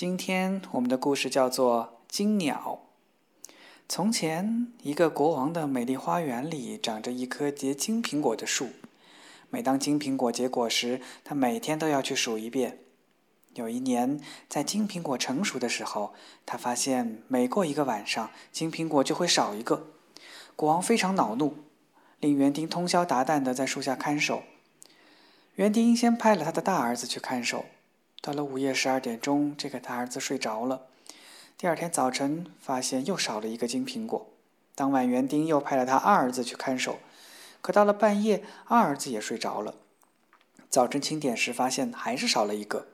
今天我们的故事叫做《金鸟》。从前，一个国王的美丽花园里长着一棵结金苹果的树。每当金苹果结果时，他每天都要去数一遍。有一年，在金苹果成熟的时候，他发现每过一个晚上，金苹果就会少一个。国王非常恼怒，令园丁通宵达旦地在树下看守。园丁先派了他的大儿子去看守。到了午夜十二点钟，这个大儿子睡着了。第二天早晨，发现又少了一个金苹果。当晚，园丁又派了他二儿子去看守，可到了半夜，二儿子也睡着了。早晨清点时，发现还是少了一个。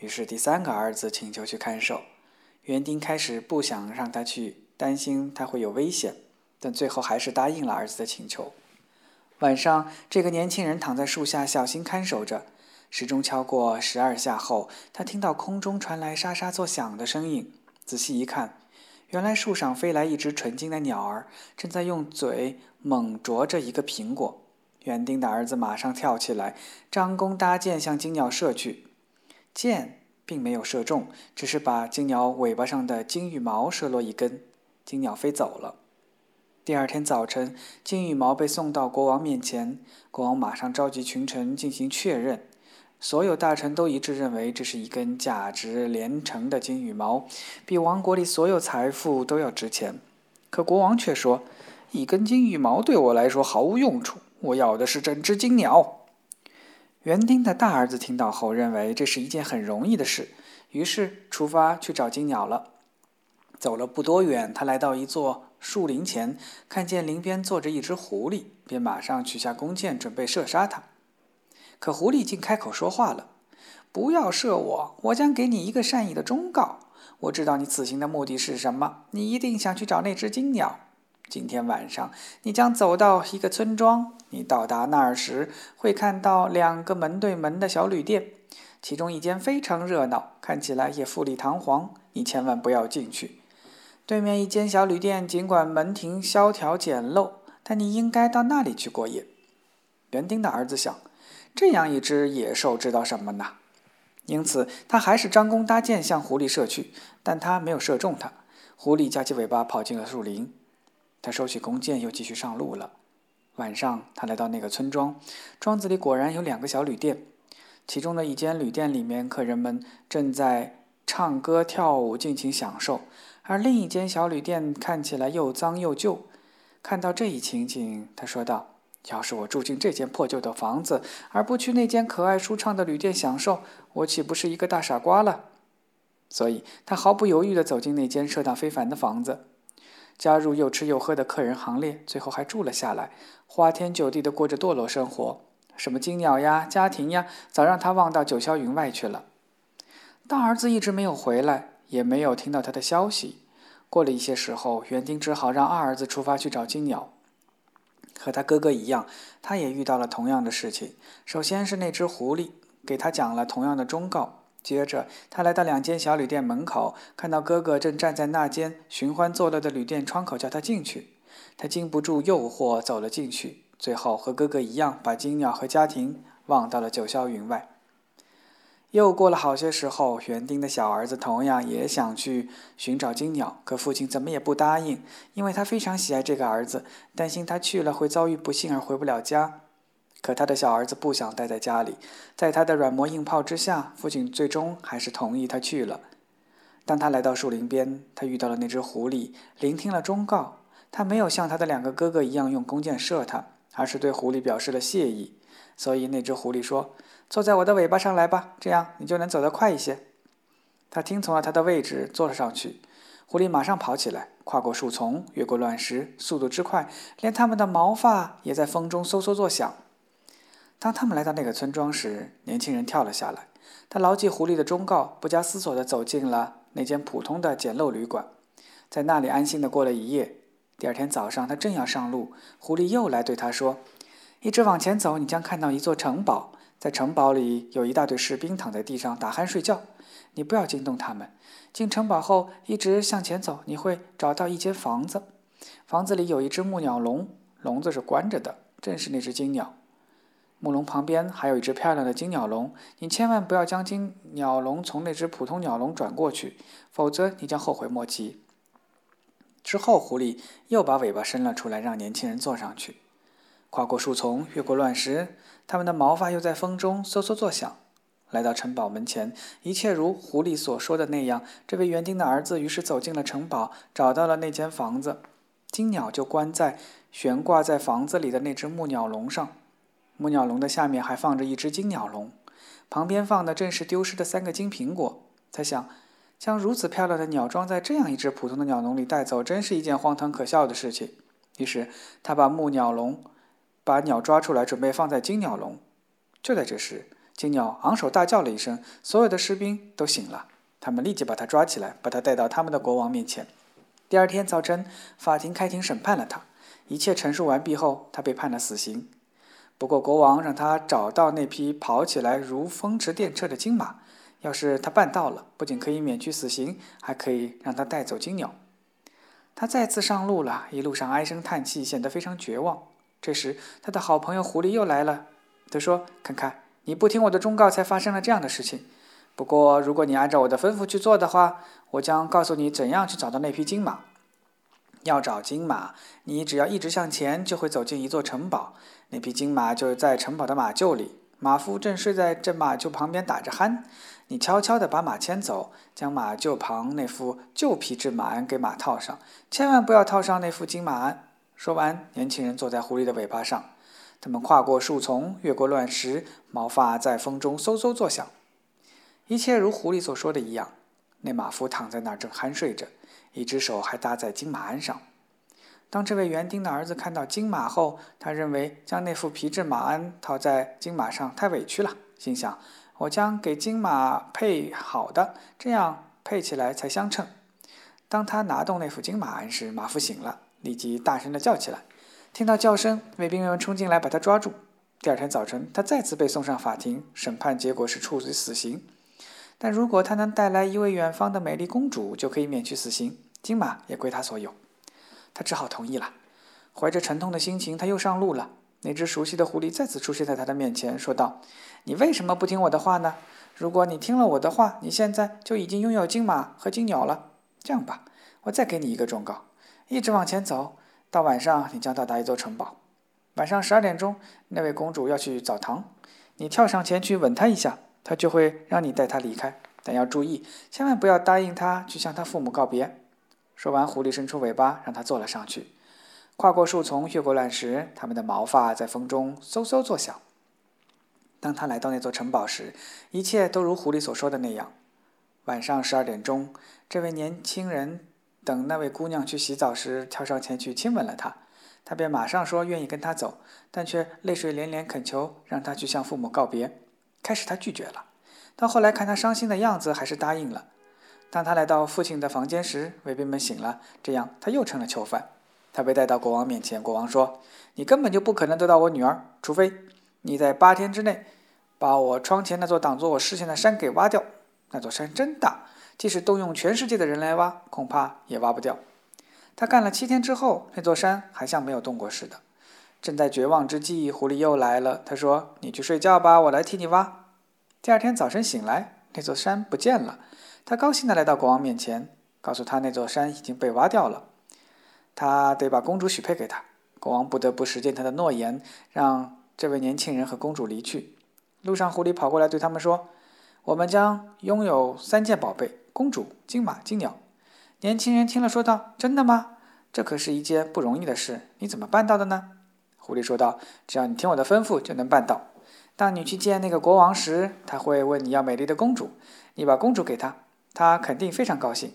于是，第三个儿子请求去看守。园丁开始不想让他去，担心他会有危险，但最后还是答应了儿子的请求。晚上，这个年轻人躺在树下，小心看守着。时钟敲过十二下后，他听到空中传来沙沙作响的声音。仔细一看，原来树上飞来一只纯金的鸟儿，正在用嘴猛啄着一个苹果。园丁的儿子马上跳起来，张弓搭箭向金鸟射去。箭并没有射中，只是把金鸟尾巴上的金羽毛射落一根，金鸟飞走了。第二天早晨，金羽毛被送到国王面前，国王马上召集群臣进行确认。所有大臣都一致认为，这是一根价值连城的金羽毛，比王国里所有财富都要值钱。可国王却说：“一根金羽毛对我来说毫无用处，我要的是整只金鸟。”园丁的大儿子听到后，认为这是一件很容易的事，于是出发去找金鸟了。走了不多远，他来到一座树林前，看见林边坐着一只狐狸，便马上取下弓箭，准备射杀它。可狐狸竟开口说话了：“不要射我，我将给你一个善意的忠告。我知道你此行的目的是什么，你一定想去找那只金鸟。今天晚上，你将走到一个村庄，你到达那儿时会看到两个门对门的小旅店，其中一间非常热闹，看起来也富丽堂皇。你千万不要进去。对面一间小旅店，尽管门庭萧条简陋，但你应该到那里去过夜。”园丁的儿子想。这样一只野兽知道什么呢？因此，他还是张弓搭箭向狐狸射去，但他没有射中它。狐狸夹起尾巴跑进了树林。他收起弓箭，又继续上路了。晚上，他来到那个村庄，庄子里果然有两个小旅店。其中的一间旅店里面，客人们正在唱歌跳舞，尽情享受；而另一间小旅店看起来又脏又旧。看到这一情景，他说道。要是我住进这间破旧的房子，而不去那间可爱舒畅的旅店享受，我岂不是一个大傻瓜了？所以他毫不犹豫地走进那间设当非凡的房子，加入又吃又喝的客人行列，最后还住了下来，花天酒地地过着堕落生活。什么金鸟呀、家庭呀，早让他忘到九霄云外去了。大儿子一直没有回来，也没有听到他的消息。过了一些时候，园丁只好让二儿子出发去找金鸟。和他哥哥一样，他也遇到了同样的事情。首先是那只狐狸给他讲了同样的忠告。接着，他来到两间小旅店门口，看到哥哥正站在那间寻欢作乐的旅店窗口，叫他进去。他经不住诱惑，走了进去。最后和哥哥一样，把金鸟和家庭忘到了九霄云外。又过了好些时候，园丁的小儿子同样也想去寻找金鸟，可父亲怎么也不答应，因为他非常喜爱这个儿子，担心他去了会遭遇不幸而回不了家。可他的小儿子不想待在家里，在他的软磨硬泡之下，父亲最终还是同意他去了。当他来到树林边，他遇到了那只狐狸，聆听了忠告。他没有像他的两个哥哥一样用弓箭射他，而是对狐狸表示了谢意。所以那只狐狸说。坐在我的尾巴上来吧，这样你就能走得快一些。他听从了他的位置，坐了上去。狐狸马上跑起来，跨过树丛，越过乱石，速度之快，连它们的毛发也在风中嗖嗖作响。当他们来到那个村庄时，年轻人跳了下来。他牢记狐狸的忠告，不加思索地走进了那间普通的简陋旅馆，在那里安心地过了一夜。第二天早上，他正要上路，狐狸又来对他说：“一直往前走，你将看到一座城堡。”在城堡里有一大队士兵躺在地上打鼾睡觉，你不要惊动他们。进城堡后一直向前走，你会找到一间房子，房子里有一只木鸟笼，笼子是关着的，正是那只金鸟。木笼旁边还有一只漂亮的金鸟笼，你千万不要将金鸟笼从那只普通鸟笼转过去，否则你将后悔莫及。”之后，狐狸又把尾巴伸了出来，让年轻人坐上去。跨过树丛，越过乱石，他们的毛发又在风中嗖嗖作响。来到城堡门前，一切如狐狸所说的那样。这位园丁的儿子于是走进了城堡，找到了那间房子。金鸟就关在悬挂在房子里的那只木鸟笼上。木鸟笼的下面还放着一只金鸟笼，旁边放的正是丢失的三个金苹果。他想。将如此漂亮的鸟装在这样一只普通的鸟笼里带走，真是一件荒唐可笑的事情。于是他把木鸟笼，把鸟抓出来，准备放在金鸟笼。就在这时，金鸟昂首大叫了一声，所有的士兵都醒了。他们立即把他抓起来，把他带到他们的国王面前。第二天早晨，法庭开庭审判了他。一切陈述完毕后，他被判了死刑。不过国王让他找到那匹跑起来如风驰电掣的金马。要是他办到了，不仅可以免去死刑，还可以让他带走金鸟。他再次上路了，一路上唉声叹气，显得非常绝望。这时，他的好朋友狐狸又来了。他说：“看看，你不听我的忠告，才发生了这样的事情。不过，如果你按照我的吩咐去做的话，我将告诉你怎样去找到那匹金马。要找金马，你只要一直向前，就会走进一座城堡。那匹金马就在城堡的马厩里，马夫正睡在这马厩旁边打着鼾。”你悄悄地把马牵走，将马厩旁那副旧皮质马鞍给马套上，千万不要套上那副金马鞍。说完，年轻人坐在狐狸的尾巴上，他们跨过树丛，越过乱石，毛发在风中嗖嗖作响。一切如狐狸所说的一样，那马夫躺在那儿正酣睡着，一只手还搭在金马鞍上。当这位园丁的儿子看到金马后，他认为将那副皮质马鞍套在金马上太委屈了，心想。我将给金马配好的，这样配起来才相称。当他拿动那副金马鞍时，马夫醒了，立即大声地叫起来。听到叫声，卫兵们冲进来把他抓住。第二天早晨，他再次被送上法庭，审判结果是处以死刑。但如果他能带来一位远方的美丽公主，就可以免去死刑，金马也归他所有。他只好同意了。怀着沉痛的心情，他又上路了。那只熟悉的狐狸再次出现在他的面前，说道：“你为什么不听我的话呢？如果你听了我的话，你现在就已经拥有金马和金鸟了。这样吧，我再给你一个忠告：一直往前走，到晚上你将到达一座城堡。晚上十二点钟，那位公主要去澡堂，你跳上前去吻她一下，她就会让你带她离开。但要注意，千万不要答应她去向她父母告别。”说完，狐狸伸出尾巴，让他坐了上去。跨过树丛，越过乱石，他们的毛发在风中嗖嗖作响。当他来到那座城堡时，一切都如狐狸所说的那样。晚上十二点钟，这位年轻人等那位姑娘去洗澡时，跳上前去亲吻了她。他便马上说愿意跟她走，但却泪水连连恳求让她去向父母告别。开始他拒绝了，到后来看他伤心的样子，还是答应了。当他来到父亲的房间时，卫兵们醒了，这样他又成了囚犯。他被带到国王面前，国王说：“你根本就不可能得到我女儿，除非你在八天之内把我窗前那座挡住我视线的山给挖掉。那座山真大，即使动用全世界的人来挖，恐怕也挖不掉。”他干了七天之后，那座山还像没有动过似的。正在绝望之际，狐狸又来了。他说：“你去睡觉吧，我来替你挖。”第二天早晨醒来，那座山不见了。他高兴地来到国王面前，告诉他那座山已经被挖掉了。他得把公主许配给他，国王不得不实践他的诺言，让这位年轻人和公主离去。路上，狐狸跑过来对他们说：“我们将拥有三件宝贝：公主、金马、金鸟。”年轻人听了说道：“真的吗？这可是一件不容易的事，你怎么办到的呢？”狐狸说道：“只要你听我的吩咐，就能办到。当你去见那个国王时，他会问你要美丽的公主，你把公主给他，他肯定非常高兴。”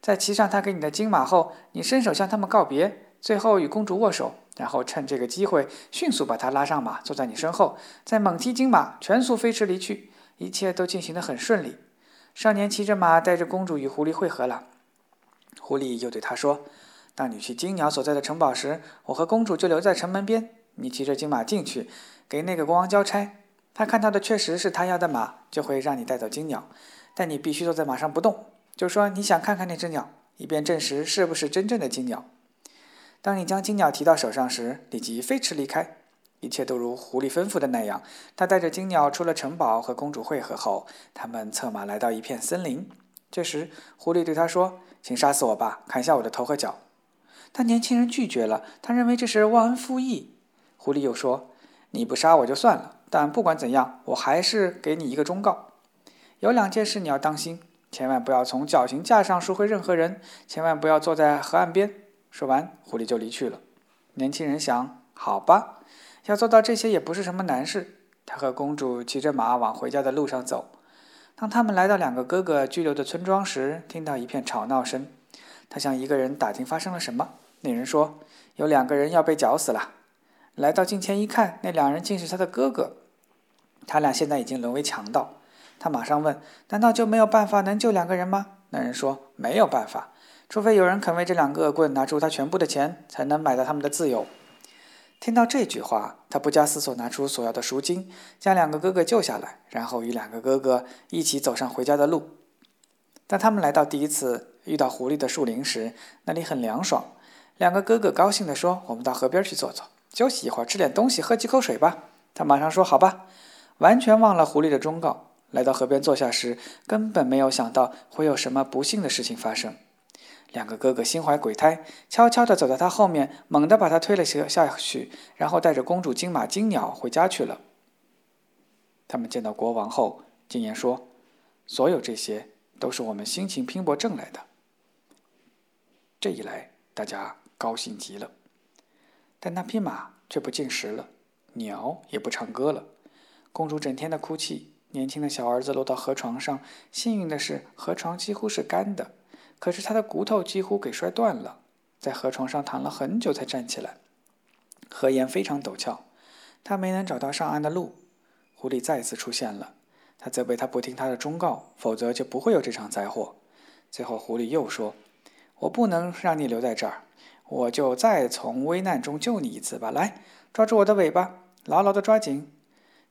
在骑上他给你的金马后，你伸手向他们告别，最后与公主握手，然后趁这个机会迅速把她拉上马，坐在你身后，再猛踢金马，全速飞驰离去。一切都进行得很顺利。少年骑着马，带着公主与狐狸会合了。狐狸又对他说：“当你去金鸟所在的城堡时，我和公主就留在城门边。你骑着金马进去，给那个国王交差。他看到的确实是他要的马，就会让你带走金鸟。但你必须坐在马上不动。”就说你想看看那只鸟，以便证实是不是真正的金鸟。当你将金鸟提到手上时，立即飞驰离开。一切都如狐狸吩咐的那样。他带着金鸟出了城堡，和公主会合后，他们策马来到一片森林。这时，狐狸对他说：“请杀死我吧，砍下我的头和脚。”但年轻人拒绝了，他认为这是忘恩负义。狐狸又说：“你不杀我就算了，但不管怎样，我还是给你一个忠告。有两件事你要当心，千万不要从绞刑架上赎回任何人，千万不要坐在河岸边。”说完，狐狸就离去了。年轻人想：“好吧，要做到这些也不是什么难事。”他和公主骑着马往回家的路上走。当他们来到两个哥哥居留的村庄时，听到一片吵闹声。他向一个人打听发生了什么。那人说：“有两个人要被绞死了。”来到近前一看，那两人竟是他的哥哥。他俩现在已经沦为强盗。他马上问：“难道就没有办法能救两个人吗？”那人说：“没有办法，除非有人肯为这两个恶棍拿出他全部的钱，才能买到他们的自由。”听到这句话，他不加思索拿出所要的赎金，将两个哥哥救下来，然后与两个哥哥一起走上回家的路。当他们来到第一次遇到狐狸的树林时，那里很凉爽。两个哥哥高兴地说：“我们到河边去坐坐。”休息一会儿，吃点东西，喝几口水吧。他马上说：“好吧。”完全忘了狐狸的忠告。来到河边坐下时，根本没有想到会有什么不幸的事情发生。两个哥哥心怀鬼胎，悄悄地走到他后面，猛地把他推了下下去，然后带着公主、金马、金鸟回家去了。他们见到国王后，进言说：“所有这些都是我们辛勤拼搏挣来的。”这一来，大家高兴极了。但那匹马却不进食了，鸟也不唱歌了，公主整天的哭泣，年轻的小儿子落到河床上，幸运的是河床几乎是干的，可是他的骨头几乎给摔断了，在河床上躺了很久才站起来。河沿非常陡峭，他没能找到上岸的路。狐狸再次出现了，他责备他不听他的忠告，否则就不会有这场灾祸。最后，狐狸又说：“我不能让你留在这儿。”我就再从危难中救你一次吧！来，抓住我的尾巴，牢牢地抓紧。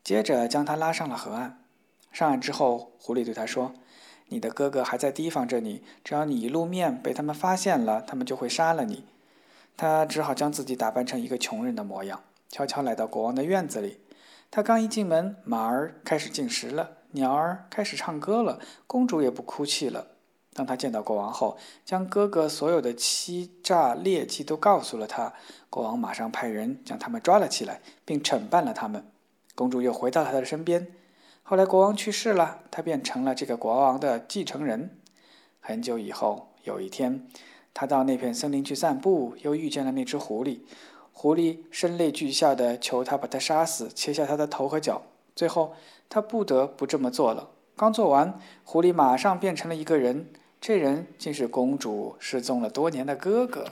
接着将他拉上了河岸。上岸之后，狐狸对他说：“你的哥哥还在提防着你，只要你一露面被他们发现了，他们就会杀了你。”他只好将自己打扮成一个穷人的模样，悄悄来到国王的院子里。他刚一进门，马儿开始进食了，鸟儿开始唱歌了，公主也不哭泣了。当他见到国王后，将哥哥所有的欺诈劣迹都告诉了他。国王马上派人将他们抓了起来，并惩办了他们。公主又回到他的身边。后来国王去世了，他便成了这个国王的继承人。很久以后，有一天，他到那片森林去散步，又遇见了那只狐狸。狐狸声泪俱下的求他把他杀死，切下他的头和脚。最后，他不得不这么做了。刚做完，狐狸马上变成了一个人。这人竟是公主失踪了多年的哥哥。